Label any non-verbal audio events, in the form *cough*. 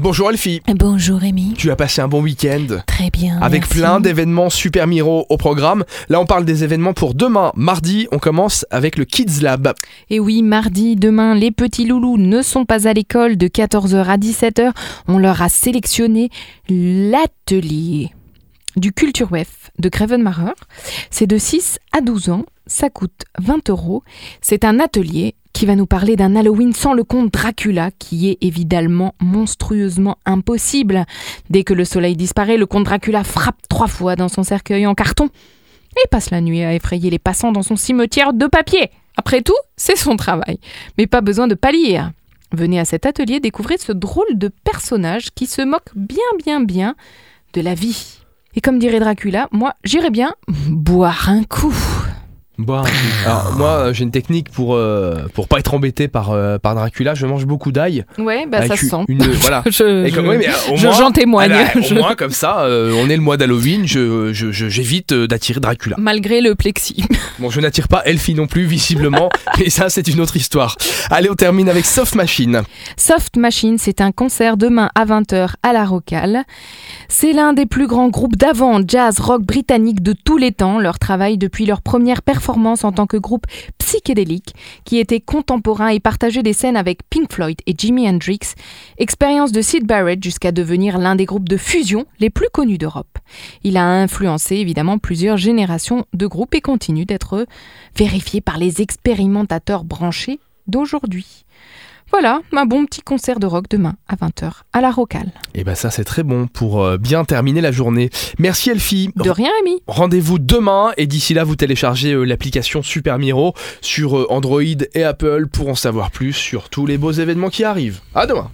Bonjour Elfie. Bonjour Rémi. Tu as passé un bon week-end Très bien. avec merci. plein d'événements Super Miro au programme. Là, on parle des événements pour demain, mardi. On commence avec le Kids Lab. Et oui, mardi, demain, les petits loulous ne sont pas à l'école de 14h à 17h. On leur a sélectionné l'atelier du Culture Wef de Grevenmacher. C'est de 6 à 12 ans. Ça coûte 20 euros. C'est un atelier qui va nous parler d'un Halloween sans le conte Dracula, qui est évidemment monstrueusement impossible. Dès que le soleil disparaît, le comte Dracula frappe trois fois dans son cercueil en carton et passe la nuit à effrayer les passants dans son cimetière de papier. Après tout, c'est son travail. Mais pas besoin de pâlir. Venez à cet atelier découvrir ce drôle de personnage qui se moque bien bien bien de la vie. Et comme dirait Dracula, moi j'irais bien boire un coup. *laughs* Bon, alors moi, j'ai une technique pour euh, pour pas être embêté par euh, par Dracula. Je mange beaucoup d'ail. Ouais, bah ça se une- sent. une- voilà. *laughs* Je- Et comme- je- oui, mais, euh, au je- moins- J'en témoigne. Bah, au *laughs* moins, comme ça, euh, on est le mois d'Halloween. Je j'évite euh, d'attirer Dracula. Malgré le plexi. Bon, je n'attire pas Elfie non plus, visiblement. mais ça, c'est une autre histoire. Allez, on termine avec Soft Machine. Soft Machine, c'est un concert demain à 20h à la Rocale. C'est l'un des plus grands groupes d'avant jazz rock britannique de tous les temps. Leur travail depuis leur première performance en tant que groupe psychédélique, qui était contemporain et partageait des scènes avec Pink Floyd et Jimi Hendrix. Expérience de Sid Barrett jusqu'à devenir l'un des groupes de fusion les plus connus d'Europe. Il a influencé évidemment plusieurs générations de groupes et continue d'être vérifié par les expérimentateurs branchés d'aujourd'hui. Voilà, un bon petit concert de rock demain à 20h à la Rocale. Et ben ça, c'est très bon pour euh, bien terminer la journée. Merci Elfie. De rien, Rémi Rendez-vous demain et d'ici là, vous téléchargez euh, l'application Super Miro sur euh, Android et Apple pour en savoir plus sur tous les beaux événements qui arrivent. À demain.